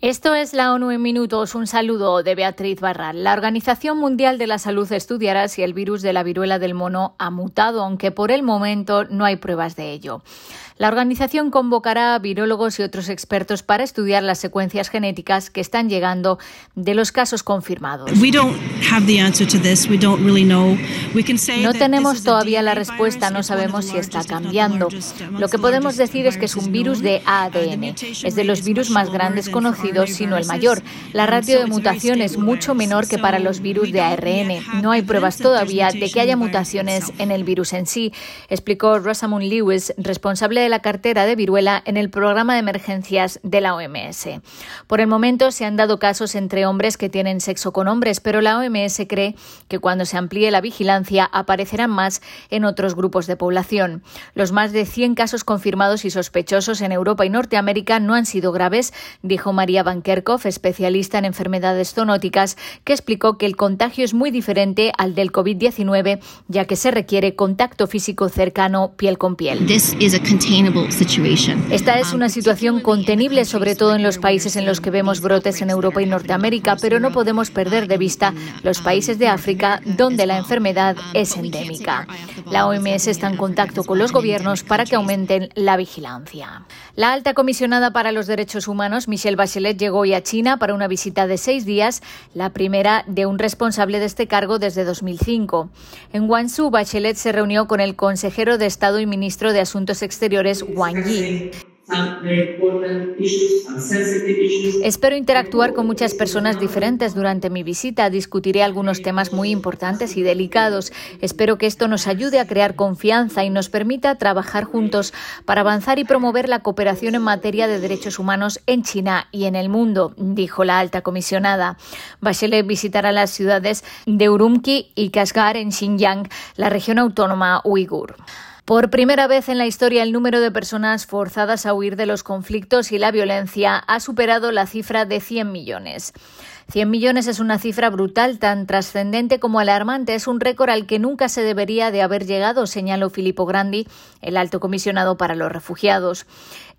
Esto es la ONU en minutos. Un saludo de Beatriz Barral. La Organización Mundial de la Salud estudiará si el virus de la viruela del mono ha mutado, aunque por el momento no hay pruebas de ello. La organización convocará a virólogos y otros expertos para estudiar las secuencias genéticas que están llegando de los casos confirmados. No tenemos todavía la respuesta, no sabemos si está cambiando. Lo que podemos decir es que es un virus de ADN. Es de los virus más grandes conocidos sino el mayor. La ratio de mutación es mucho menor que para los virus de ARN. No hay pruebas todavía de que haya mutaciones en el virus en sí, explicó Rosamund Lewis, responsable de la cartera de viruela en el programa de emergencias de la OMS. Por el momento se han dado casos entre hombres que tienen sexo con hombres, pero la OMS cree que cuando se amplíe la vigilancia aparecerán más en otros grupos de población. Los más de 100 casos confirmados y sospechosos en Europa y Norteamérica no han sido graves, dijo María Van Kerkhoff, especialista en enfermedades zoonóticas, que explicó que el contagio es muy diferente al del COVID-19, ya que se requiere contacto físico cercano piel con piel. Esta es una situación contenible, sobre todo en los países en los que vemos brotes en Europa y Norteamérica, pero no podemos perder de vista los países de África donde la enfermedad es endémica. La OMS está en contacto con los gobiernos para que aumenten la vigilancia. La alta comisionada para los derechos humanos, Michelle Bachelet, llegó hoy a China para una visita de seis días, la primera de un responsable de este cargo desde 2005. En Guangzhou, Bachelet se reunió con el consejero de Estado y ministro de Asuntos Exteriores, Wang Yi. Espero interactuar con muchas personas diferentes durante mi visita. Discutiré algunos temas muy importantes y delicados. Espero que esto nos ayude a crear confianza y nos permita trabajar juntos para avanzar y promover la cooperación en materia de derechos humanos en China y en el mundo, dijo la alta comisionada. Bachelet visitará las ciudades de Urumqi y Kashgar en Xinjiang, la región autónoma uigur. Por primera vez en la historia, el número de personas forzadas a huir de los conflictos y la violencia ha superado la cifra de 100 millones. 100 millones es una cifra brutal, tan trascendente como alarmante. Es un récord al que nunca se debería de haber llegado, señaló Filippo Grandi, el alto comisionado para los refugiados.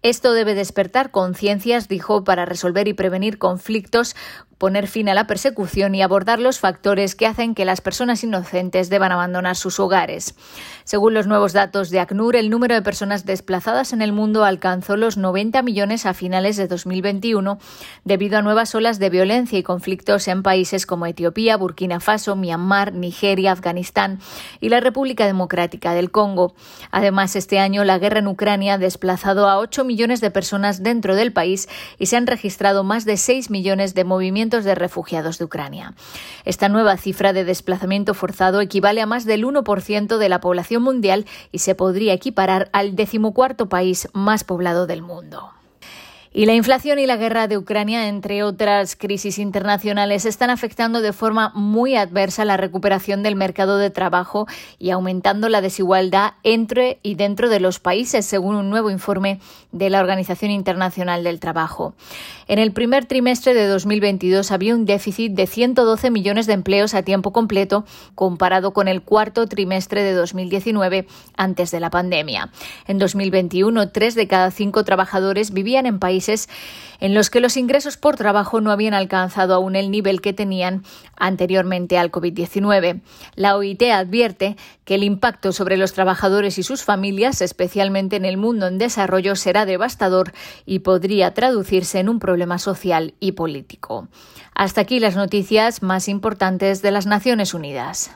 Esto debe despertar conciencias, dijo, para resolver y prevenir conflictos poner fin a la persecución y abordar los factores que hacen que las personas inocentes deban abandonar sus hogares. Según los nuevos datos de ACNUR, el número de personas desplazadas en el mundo alcanzó los 90 millones a finales de 2021 debido a nuevas olas de violencia y conflictos en países como Etiopía, Burkina Faso, Myanmar, Nigeria, Afganistán y la República Democrática del Congo. Además, este año la guerra en Ucrania ha desplazado a 8 millones de personas dentro del país y se han registrado más de 6 millones de movimientos de refugiados de Ucrania. Esta nueva cifra de desplazamiento forzado equivale a más del 1% de la población mundial y se podría equiparar al decimocuarto país más poblado del mundo. Y la inflación y la guerra de Ucrania, entre otras crisis internacionales, están afectando de forma muy adversa la recuperación del mercado de trabajo y aumentando la desigualdad entre y dentro de los países, según un nuevo informe de la Organización Internacional del Trabajo. En el primer trimestre de 2022 había un déficit de 112 millones de empleos a tiempo completo comparado con el cuarto trimestre de 2019 antes de la pandemia. En 2021, tres de cada cinco trabajadores vivían en en los que los ingresos por trabajo no habían alcanzado aún el nivel que tenían anteriormente al COVID-19. La OIT advierte que el impacto sobre los trabajadores y sus familias, especialmente en el mundo en desarrollo, será devastador y podría traducirse en un problema social y político. Hasta aquí las noticias más importantes de las Naciones Unidas.